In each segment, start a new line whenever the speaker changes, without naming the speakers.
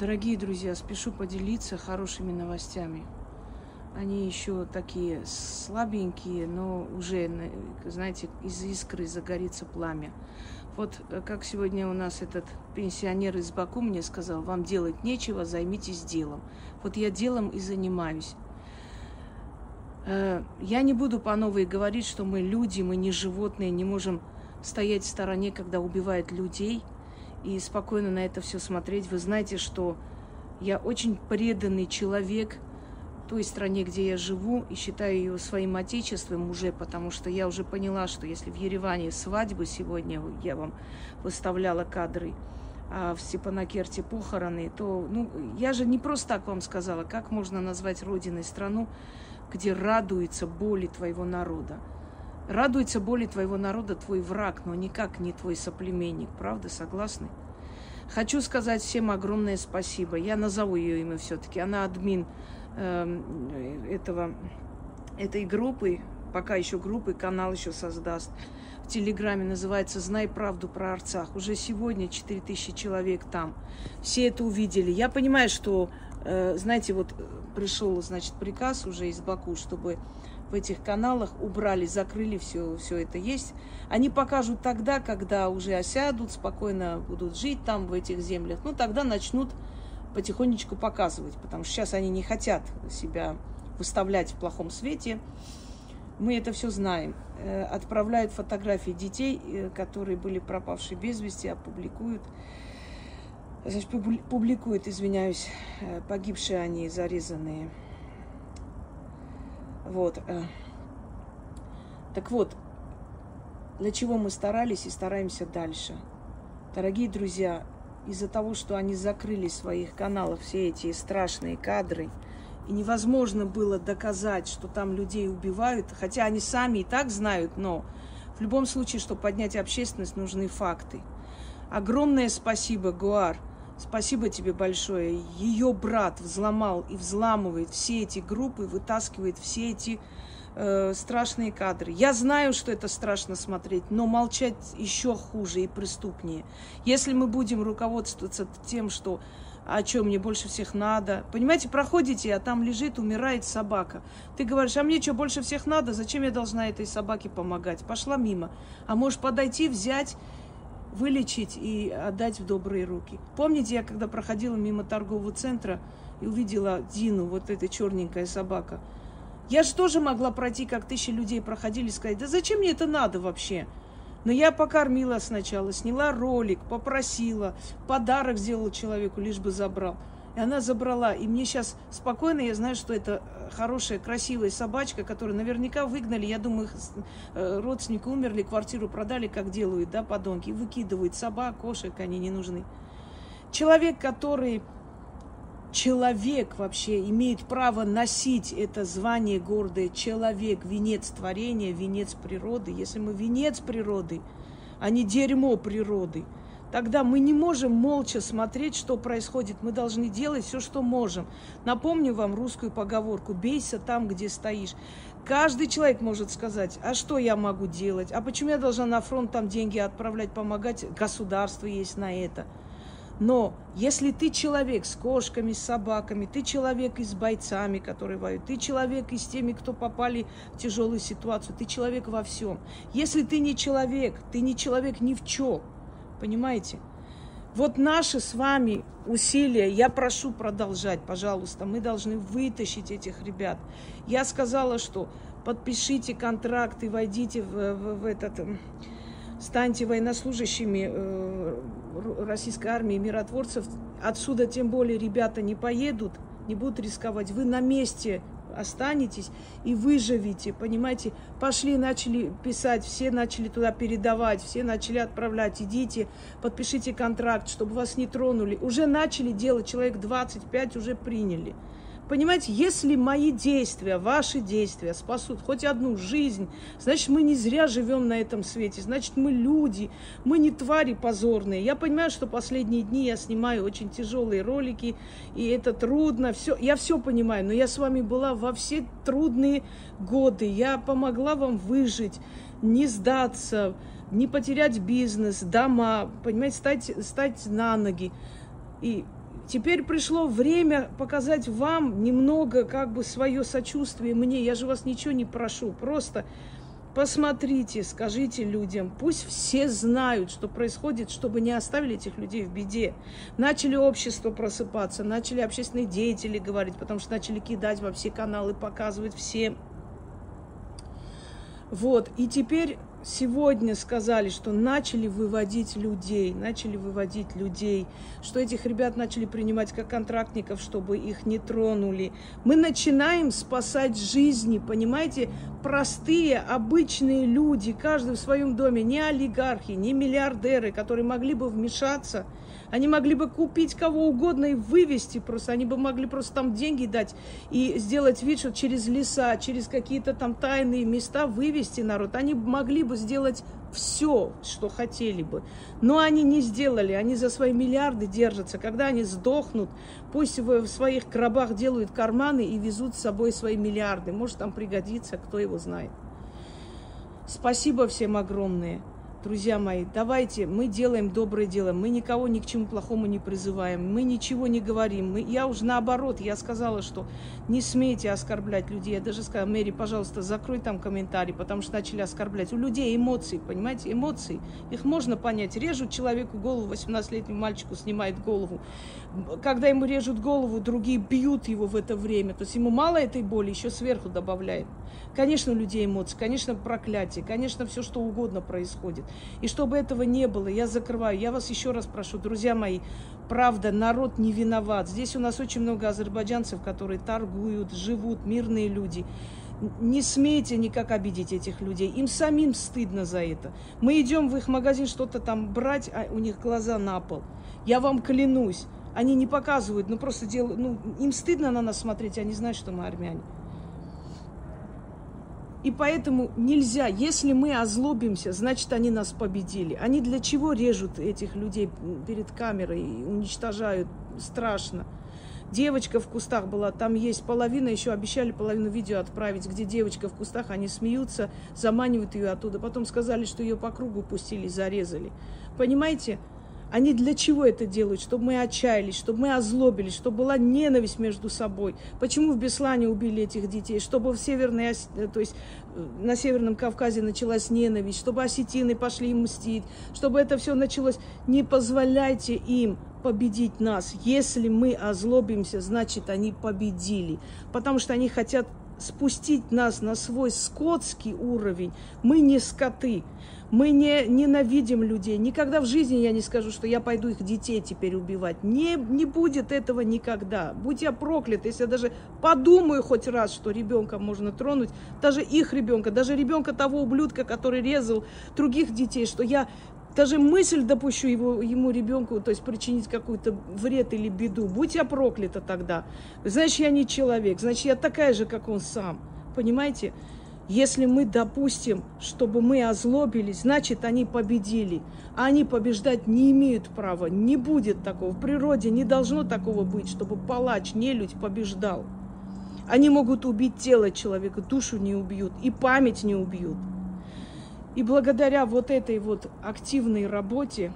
Дорогие друзья, спешу поделиться хорошими новостями. Они еще такие слабенькие, но уже, знаете, из искры загорится пламя. Вот э, как сегодня у нас этот пенсионер из Баку мне сказал, вам делать нечего, займитесь делом. Вот я делом и занимаюсь. Э, я не буду по новой говорить, что мы люди, мы не животные, не можем стоять в стороне, когда убивают людей, и спокойно на это все смотреть. Вы знаете, что я очень преданный человек той стране, где я живу, и считаю ее своим отечеством уже, потому что я уже поняла, что если в Ереване свадьбы сегодня, я вам выставляла кадры, а в Степанакерте похороны, то, ну, я же не просто так вам сказала, как можно назвать родиной страну, где радуется боли твоего народа. Радуется боли твоего народа твой враг, но никак не твой соплеменник. Правда, согласны? Хочу сказать всем огромное спасибо. Я назову ее имя все-таки. Она админ э, этого, этой группы, пока еще группы, канал еще создаст. В Телеграме называется «Знай правду про Арцах». Уже сегодня 4000 человек там. Все это увидели. Я понимаю, что, э, знаете, вот пришел, значит, приказ уже из Баку, чтобы в этих каналах убрали, закрыли все, все это есть. Они покажут тогда, когда уже осядут, спокойно будут жить там, в этих землях. Ну, тогда начнут потихонечку показывать, потому что сейчас они не хотят себя выставлять в плохом свете. Мы это все знаем. Э, отправляют фотографии детей, э, которые были пропавшие без вести, опубликуют. Значит, публикуют, извиняюсь, э, погибшие они, зарезанные. Вот. Э. Так вот, для чего мы старались и стараемся дальше. Дорогие друзья, из-за того, что они закрыли своих каналах все эти страшные кадры, и невозможно было доказать, что там людей убивают, хотя они сами и так знают, но в любом случае, чтобы поднять общественность, нужны факты. Огромное спасибо, Гуар – Спасибо тебе большое. Ее брат взломал и взламывает все эти группы, вытаскивает все эти э, страшные кадры. Я знаю, что это страшно смотреть, но молчать еще хуже и преступнее. Если мы будем руководствоваться тем, что о чем мне больше всех надо. Понимаете, проходите, а там лежит, умирает собака. Ты говоришь, а мне что больше всех надо? Зачем я должна этой собаке помогать? Пошла мимо. А можешь подойти, взять вылечить и отдать в добрые руки. Помните, я когда проходила мимо торгового центра и увидела Дину, вот эта черненькая собака, я же тоже могла пройти, как тысячи людей проходили, сказать, да зачем мне это надо вообще? Но я покормила сначала, сняла ролик, попросила, подарок сделала человеку, лишь бы забрал. И она забрала. И мне сейчас спокойно, я знаю, что это э, хорошая, красивая собачка, которую наверняка выгнали. Я думаю, их э, родственники умерли, квартиру продали, как делают, да, подонки. Выкидывают собак, кошек, они не нужны. Человек, который человек вообще имеет право носить это звание гордое, человек, венец творения, венец природы. Если мы венец природы, а не дерьмо природы – Тогда мы не можем молча смотреть, что происходит. Мы должны делать все, что можем. Напомню вам русскую поговорку «бейся там, где стоишь». Каждый человек может сказать, а что я могу делать? А почему я должна на фронт там деньги отправлять, помогать? Государство есть на это. Но если ты человек с кошками, с собаками, ты человек и с бойцами, которые воюют, ты человек и с теми, кто попали в тяжелую ситуацию, ты человек во всем. Если ты не человек, ты не человек ни в чем. Понимаете? Вот наши с вами усилия, я прошу продолжать, пожалуйста, мы должны вытащить этих ребят. Я сказала, что подпишите контракт и войдите в, в, в этот, эм, станьте военнослужащими э, российской армии, миротворцев. Отсюда тем более ребята не поедут, не будут рисковать. Вы на месте останетесь и выживете, понимаете? Пошли, начали писать, все начали туда передавать, все начали отправлять, идите, подпишите контракт, чтобы вас не тронули. Уже начали делать, человек 25 уже приняли. Понимаете, если мои действия, ваши действия спасут хоть одну жизнь, значит, мы не зря живем на этом свете, значит, мы люди, мы не твари позорные. Я понимаю, что последние дни я снимаю очень тяжелые ролики, и это трудно, все, я все понимаю, но я с вами была во все трудные годы, я помогла вам выжить, не сдаться, не потерять бизнес, дома, понимаете, стать, стать на ноги. И Теперь пришло время показать вам немного как бы свое сочувствие мне. Я же вас ничего не прошу. Просто посмотрите, скажите людям. Пусть все знают, что происходит, чтобы не оставили этих людей в беде. Начали общество просыпаться, начали общественные деятели говорить, потому что начали кидать во все каналы, показывать всем. Вот. И теперь сегодня сказали, что начали выводить людей, начали выводить людей, что этих ребят начали принимать как контрактников, чтобы их не тронули. Мы начинаем спасать жизни, понимаете? Простые, обычные люди, каждый в своем доме, не олигархи, не миллиардеры, которые могли бы вмешаться – они могли бы купить кого угодно и вывести просто. Они бы могли просто там деньги дать и сделать вид, что через леса, через какие-то там тайные места вывести народ. Они могли бы сделать все, что хотели бы. Но они не сделали, они за свои миллиарды держатся. Когда они сдохнут, пусть в своих гробах делают карманы и везут с собой свои миллиарды. Может, там пригодится, кто его знает. Спасибо всем огромное. Друзья мои, давайте, мы делаем доброе дело, мы никого ни к чему плохому не призываем, мы ничего не говорим. Мы, я уже наоборот, я сказала, что не смейте оскорблять людей. Я даже сказала, Мэри, пожалуйста, закрой там комментарий, потому что начали оскорблять. У людей эмоции, понимаете, эмоции. Их можно понять. Режут человеку голову, 18-летнему мальчику снимает голову. Когда ему режут голову, другие бьют его в это время. То есть ему мало этой боли, еще сверху добавляет. Конечно, у людей эмоции, конечно, проклятие, конечно, все что угодно происходит. И чтобы этого не было, я закрываю. Я вас еще раз прошу, друзья мои, правда, народ не виноват. Здесь у нас очень много азербайджанцев, которые торгуют, живут, мирные люди. Не смейте никак обидеть этих людей. Им самим стыдно за это. Мы идем в их магазин что-то там брать, а у них глаза на пол. Я вам клянусь, они не показывают, но просто делают, ну, им стыдно на нас смотреть, они знают, что мы армяне. И поэтому нельзя, если мы озлобимся, значит, они нас победили. Они для чего режут этих людей перед камерой и уничтожают? Страшно. Девочка в кустах была, там есть половина, еще обещали половину видео отправить, где девочка в кустах, они смеются, заманивают ее оттуда. Потом сказали, что ее по кругу пустили, зарезали. Понимаете? Они для чего это делают? Чтобы мы отчаялись, чтобы мы озлобились, чтобы была ненависть между собой. Почему в Беслане убили этих детей? Чтобы в Северной, э, то есть э, на Северном Кавказе началась ненависть, чтобы осетины пошли мстить, чтобы это все началось. Не позволяйте им победить нас. Если мы озлобимся, значит, они победили. Потому что они хотят спустить нас на свой скотский уровень. Мы не скоты. Мы не ненавидим людей. Никогда в жизни я не скажу, что я пойду их детей теперь убивать. Не, не будет этого никогда. Будь я проклят, если я даже подумаю хоть раз, что ребенка можно тронуть, даже их ребенка, даже ребенка того ублюдка, который резал других детей, что я даже мысль допущу его, ему, ребенку, то есть причинить какой-то вред или беду. Будь я проклята тогда. Значит, я не человек, значит, я такая же, как он сам. Понимаете? Если мы допустим, чтобы мы озлобились, значит, они победили. А они побеждать не имеют права. Не будет такого. В природе не должно такого быть, чтобы палач, нелюдь побеждал. Они могут убить тело человека, душу не убьют и память не убьют. И благодаря вот этой вот активной работе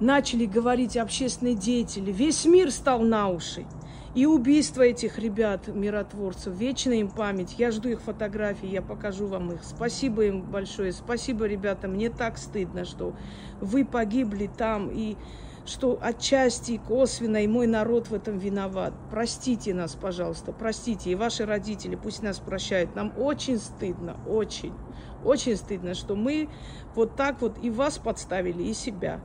начали говорить общественные деятели. Весь мир стал на уши. И убийство этих ребят, миротворцев, вечная им память. Я жду их фотографии, я покажу вам их. Спасибо им большое. Спасибо, ребята. Мне так стыдно, что вы погибли там и что отчасти косвенно и мой народ в этом виноват. Простите нас, пожалуйста, простите. И ваши родители пусть нас прощают. Нам очень стыдно, очень, очень стыдно, что мы вот так вот и вас подставили, и себя.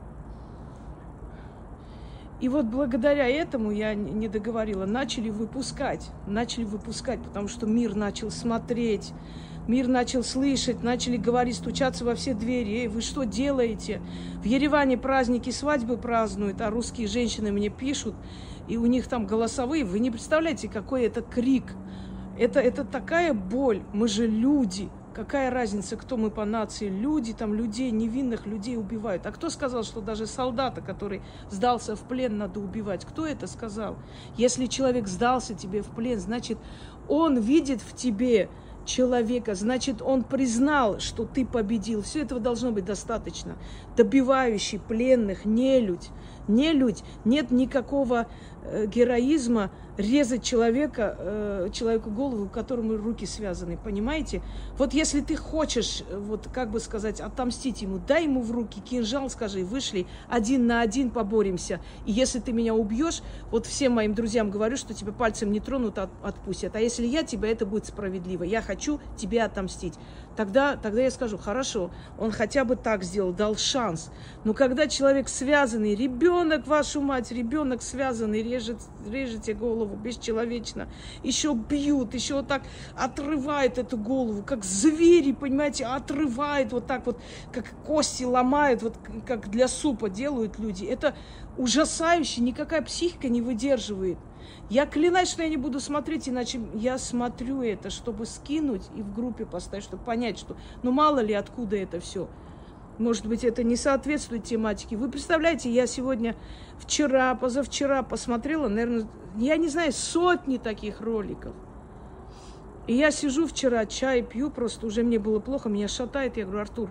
И вот благодаря этому, я не договорила, начали выпускать, начали выпускать, потому что мир начал смотреть, мир начал слышать, начали говорить, стучаться во все двери. Эй, вы что делаете? В Ереване праздники свадьбы празднуют, а русские женщины мне пишут, и у них там голосовые. Вы не представляете, какой это крик. Это, это такая боль. Мы же люди. Какая разница, кто мы по нации? Люди, там людей, невинных людей убивают. А кто сказал, что даже солдата, который сдался в плен, надо убивать? Кто это сказал? Если человек сдался тебе в плен, значит, он видит в тебе человека, значит, он признал, что ты победил. Все этого должно быть достаточно. Добивающий пленных, нелюдь, Не людь, нет никакого э, героизма резать человека, э, человеку голову, которому руки связаны, понимаете? Вот если ты хочешь, э, вот как бы сказать, отомстить ему, дай ему в руки кинжал, скажи, вышли, один на один поборемся. И если ты меня убьешь, вот всем моим друзьям говорю, что тебя пальцем не тронут, от, отпустят. А если я тебя, это будет справедливо. Я хочу тебе отомстить. Тогда, тогда я скажу, хорошо, он хотя бы так сделал, дал шанс. Но когда человек связанный, ребенок, вашу мать, ребенок связанный, режет, режете голову, бесчеловечно. Еще бьют, еще вот так отрывают эту голову, как звери, понимаете, отрывают вот так вот, как кости ломают, вот как для супа делают люди. Это ужасающе, никакая психика не выдерживает. Я клянусь, что я не буду смотреть, иначе я смотрю это, чтобы скинуть и в группе поставить, чтобы понять, что ну мало ли откуда это все. Может быть, это не соответствует тематике. Вы представляете, я сегодня, вчера, позавчера посмотрела, наверное, я не знаю, сотни таких роликов. И я сижу вчера, чай пью, просто уже мне было плохо, меня шатает. Я говорю, Артур,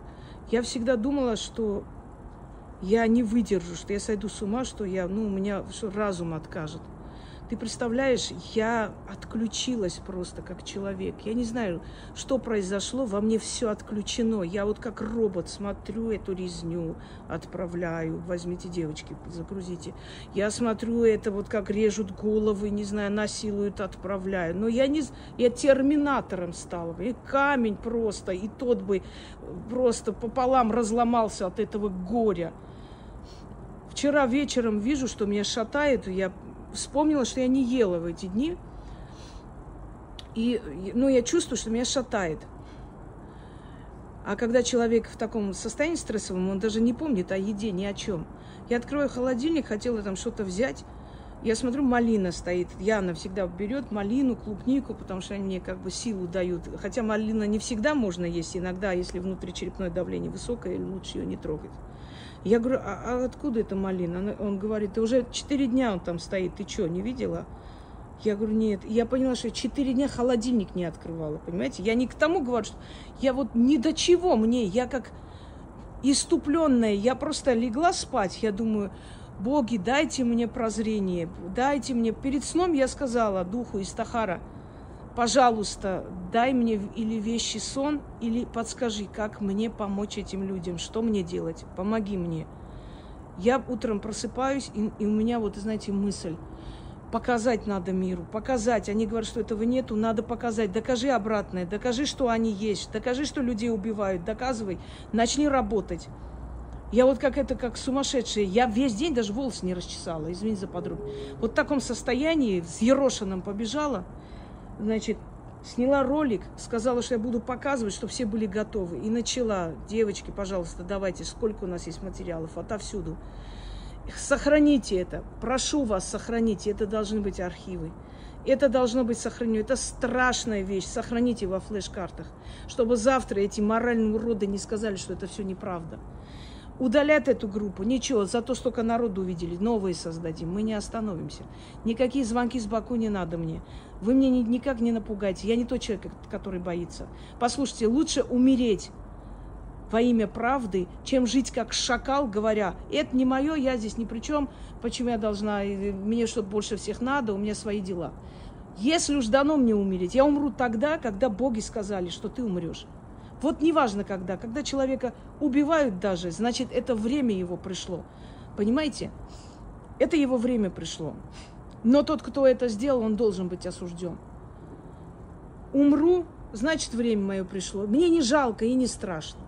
я всегда думала, что я не выдержу, что я сойду с ума, что я, ну, у меня что разум откажет. Ты представляешь, я отключилась просто как человек. Я не знаю, что произошло, во мне все отключено. Я вот как робот смотрю эту резню, отправляю. Возьмите, девочки, загрузите. Я смотрю это вот как режут головы, не знаю, насилуют, отправляю. Но я не... Я терминатором стала. И камень просто, и тот бы просто пополам разломался от этого горя. Вчера вечером вижу, что меня шатает, я вспомнила, что я не ела в эти дни. И, ну, я чувствую, что меня шатает. А когда человек в таком состоянии стрессовом, он даже не помнит о еде, ни о чем. Я открою холодильник, хотела там что-то взять. Я смотрю, малина стоит. Яна всегда берет малину, клубнику, потому что они мне как бы силу дают. Хотя малина не всегда можно есть. Иногда, если внутричерепное давление высокое, лучше ее не трогать. Я говорю, а, а откуда эта малина? Он говорит, да уже четыре дня он там стоит, ты что, не видела? Я говорю, нет. Я поняла, что четыре дня холодильник не открывала, понимаете? Я не к тому говорю, что я вот ни до чего мне, я как иступленная, я просто легла спать, я думаю, боги, дайте мне прозрение, дайте мне. Перед сном я сказала духу из Тахара – пожалуйста, дай мне или вещи сон, или подскажи, как мне помочь этим людям, что мне делать, помоги мне. Я утром просыпаюсь, и, и у меня вот, знаете, мысль, показать надо миру, показать. Они говорят, что этого нету, надо показать. Докажи обратное, докажи, что они есть, докажи, что людей убивают, доказывай, начни работать. Я вот как это, как сумасшедшая. Я весь день даже волосы не расчесала, извините за подробно. Вот в таком состоянии, с ерошенным побежала – значит, сняла ролик, сказала, что я буду показывать, чтобы все были готовы. И начала, девочки, пожалуйста, давайте, сколько у нас есть материалов, отовсюду. Сохраните это, прошу вас, сохраните, это должны быть архивы. Это должно быть сохранено. Это страшная вещь. Сохраните во флеш-картах, чтобы завтра эти моральные уроды не сказали, что это все неправда удалят эту группу. Ничего, зато столько народу увидели. Новые создадим. Мы не остановимся. Никакие звонки с Баку не надо мне. Вы мне ни, никак не напугаете. Я не тот человек, который боится. Послушайте, лучше умереть во имя правды, чем жить как шакал, говоря, это не мое, я здесь ни при чем, почему я должна, мне что-то больше всех надо, у меня свои дела. Если уж дано мне умереть, я умру тогда, когда боги сказали, что ты умрешь. Вот неважно когда, когда человека убивают даже, значит, это время его пришло. Понимаете? Это его время пришло. Но тот, кто это сделал, он должен быть осужден. Умру, значит, время мое пришло. Мне не жалко и не страшно.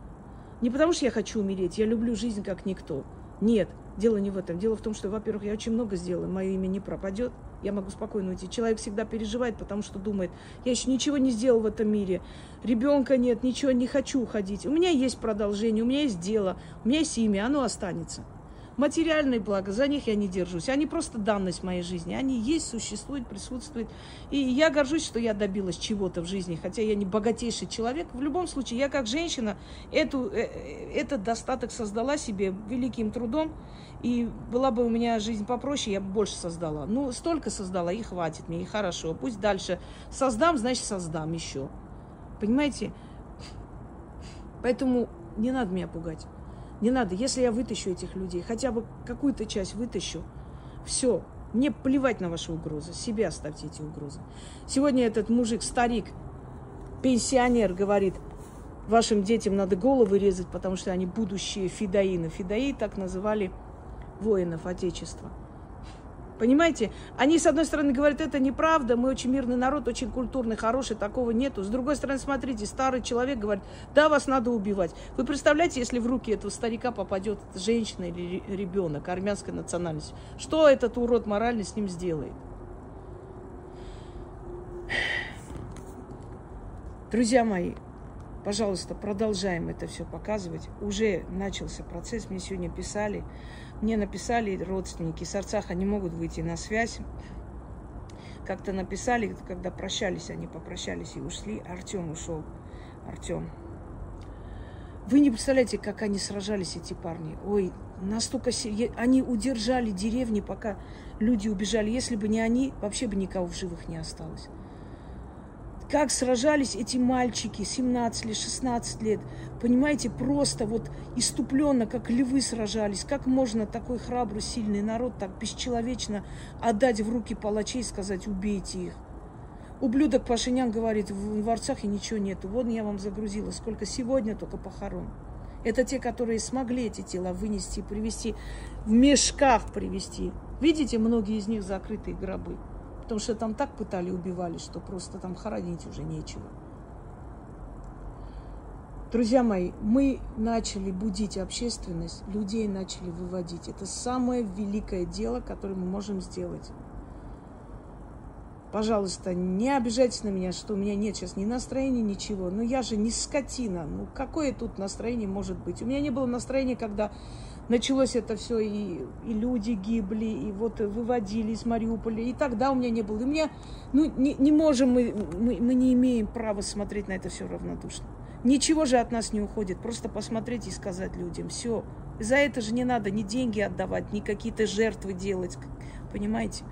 Не потому что я хочу умереть, я люблю жизнь как никто. Нет, дело не в этом. Дело в том, что, во-первых, я очень много сделала, мое имя не пропадет я могу спокойно уйти. Человек всегда переживает, потому что думает, я еще ничего не сделал в этом мире, ребенка нет, ничего, не хочу уходить. У меня есть продолжение, у меня есть дело, у меня есть имя, оно останется. Материальные блага, за них я не держусь. Они просто данность моей жизни. Они есть, существуют, присутствуют. И я горжусь, что я добилась чего-то в жизни, хотя я не богатейший человек. В любом случае, я как женщина эту, э, э, этот достаток создала себе великим трудом. И была бы у меня жизнь попроще, я бы больше создала. Ну, столько создала, и хватит мне, и хорошо. Пусть дальше создам, значит, создам еще. Понимаете? Поэтому не надо меня пугать. Не надо. Если я вытащу этих людей, хотя бы какую-то часть вытащу, все, мне плевать на ваши угрозы. Себе оставьте эти угрозы. Сегодня этот мужик, старик, пенсионер, говорит, вашим детям надо головы резать, потому что они будущие фидаины. Фидаи так называли воинов Отечества. Понимаете? Они, с одной стороны, говорят, это неправда, мы очень мирный народ, очень культурный, хороший, такого нету. С другой стороны, смотрите, старый человек говорит, да, вас надо убивать. Вы представляете, если в руки этого старика попадет женщина или ребенок армянской национальности, что этот урод морально с ним сделает? Друзья мои, пожалуйста, продолжаем это все показывать. Уже начался процесс, мне сегодня писали, мне написали родственники, с Арцаха не могут выйти на связь. Как-то написали, когда прощались, они попрощались и ушли. Артем ушел. Артем. Вы не представляете, как они сражались, эти парни. Ой, настолько... Они удержали деревни, пока люди убежали. Если бы не они, вообще бы никого в живых не осталось как сражались эти мальчики 17 лет, 16 лет. Понимаете, просто вот иступленно, как львы сражались. Как можно такой храбрый, сильный народ так бесчеловечно отдать в руки палачей и сказать, убейте их. Ублюдок Пашинян говорит, в, в Арцахе ничего нету. Вот я вам загрузила, сколько сегодня только похорон. Это те, которые смогли эти тела вынести, привезти, в мешках привезти. Видите, многие из них закрытые гробы. Потому что там так пытали, убивали, что просто там хоронить уже нечего. Друзья мои, мы начали будить общественность, людей начали выводить. Это самое великое дело, которое мы можем сделать. Пожалуйста, не обижайтесь на меня, что у меня нет сейчас ни настроения, ничего. Ну я же не скотина. Ну какое тут настроение может быть? У меня не было настроения, когда началось это все, и, и люди гибли, и вот выводили из Мариуполя, и тогда у меня не было. И мне, ну, не, не можем мы, мы, мы не имеем права смотреть на это все равнодушно. Ничего же от нас не уходит, просто посмотреть и сказать людям, все. За это же не надо ни деньги отдавать, ни какие-то жертвы делать, понимаете?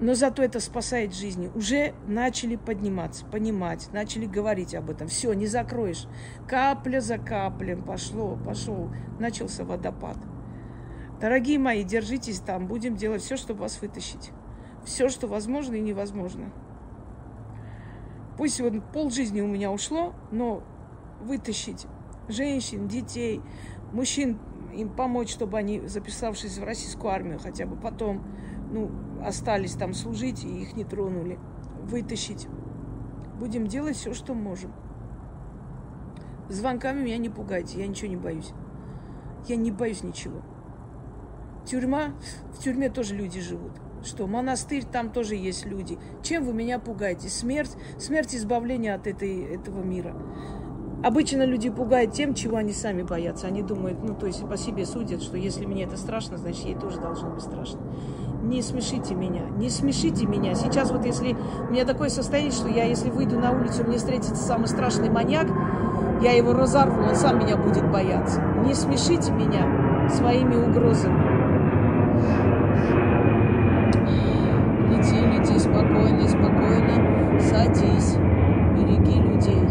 Но зато это спасает жизни. Уже начали подниматься, понимать, начали говорить об этом. Все, не закроешь. Капля за каплей пошло, пошел, начался водопад. Дорогие мои, держитесь там, будем делать все, чтобы вас вытащить. Все, что возможно и невозможно. Пусть вот пол жизни у меня ушло, но вытащить женщин, детей, мужчин, им помочь, чтобы они, записавшись в российскую армию, хотя бы потом ну, остались там служить, и их не тронули. Вытащить. Будем делать все, что можем. Звонками меня не пугайте, я ничего не боюсь. Я не боюсь ничего. Тюрьма, в тюрьме тоже люди живут. Что, монастырь, там тоже есть люди. Чем вы меня пугаете? Смерть, смерть избавления от этой, этого мира. Обычно люди пугают тем, чего они сами боятся. Они думают, ну, то есть по себе судят, что если мне это страшно, значит, ей тоже должно быть страшно не смешите меня, не смешите меня. Сейчас вот если у меня такое состояние, что я, если выйду на улицу, мне встретится самый страшный маньяк, я его разорву, он сам меня будет бояться. Не смешите меня своими угрозами. Лети, лети спокойно, спокойно, садись, береги людей.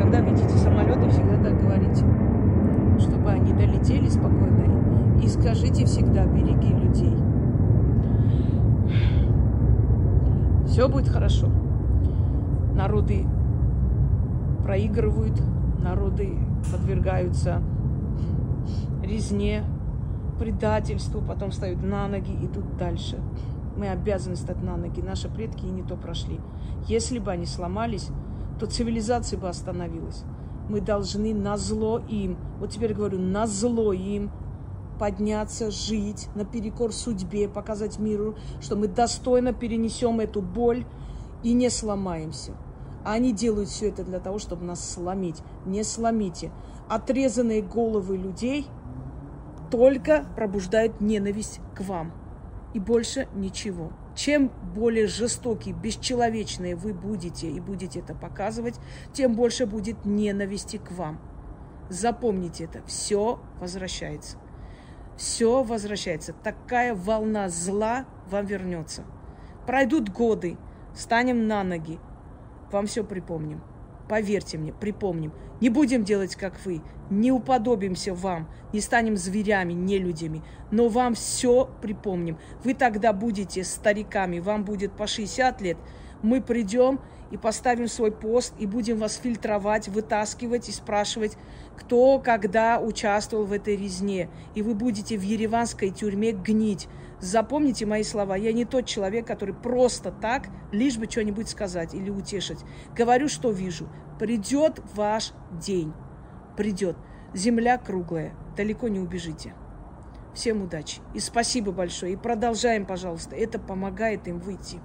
Когда видите самолеты, всегда так говорите, чтобы они долетели спокойно. И скажите всегда, береги людей. Все будет хорошо. Народы проигрывают, народы подвергаются резне, предательству, потом встают на ноги, идут дальше. Мы обязаны стать на ноги. Наши предки и не то прошли. Если бы они сломались, то цивилизация бы остановилась. Мы должны на зло им, вот теперь говорю, на зло им подняться, жить наперекор судьбе, показать миру, что мы достойно перенесем эту боль и не сломаемся. А они делают все это для того, чтобы нас сломить. Не сломите. Отрезанные головы людей только пробуждают ненависть к вам. И больше ничего. Чем более жестокие, бесчеловечные вы будете и будете это показывать, тем больше будет ненависти к вам. Запомните это. Все возвращается все возвращается. Такая волна зла вам вернется. Пройдут годы, встанем на ноги, вам все припомним. Поверьте мне, припомним. Не будем делать, как вы. Не уподобимся вам. Не станем зверями, не людьми. Но вам все припомним. Вы тогда будете стариками. Вам будет по 60 лет. Мы придем и поставим свой пост, и будем вас фильтровать, вытаскивать и спрашивать, кто когда участвовал в этой резне. И вы будете в ереванской тюрьме гнить. Запомните мои слова. Я не тот человек, который просто так, лишь бы что-нибудь сказать или утешить. Говорю, что вижу. Придет ваш день. Придет. Земля круглая. Далеко не убежите. Всем удачи. И спасибо большое. И продолжаем, пожалуйста. Это помогает им выйти.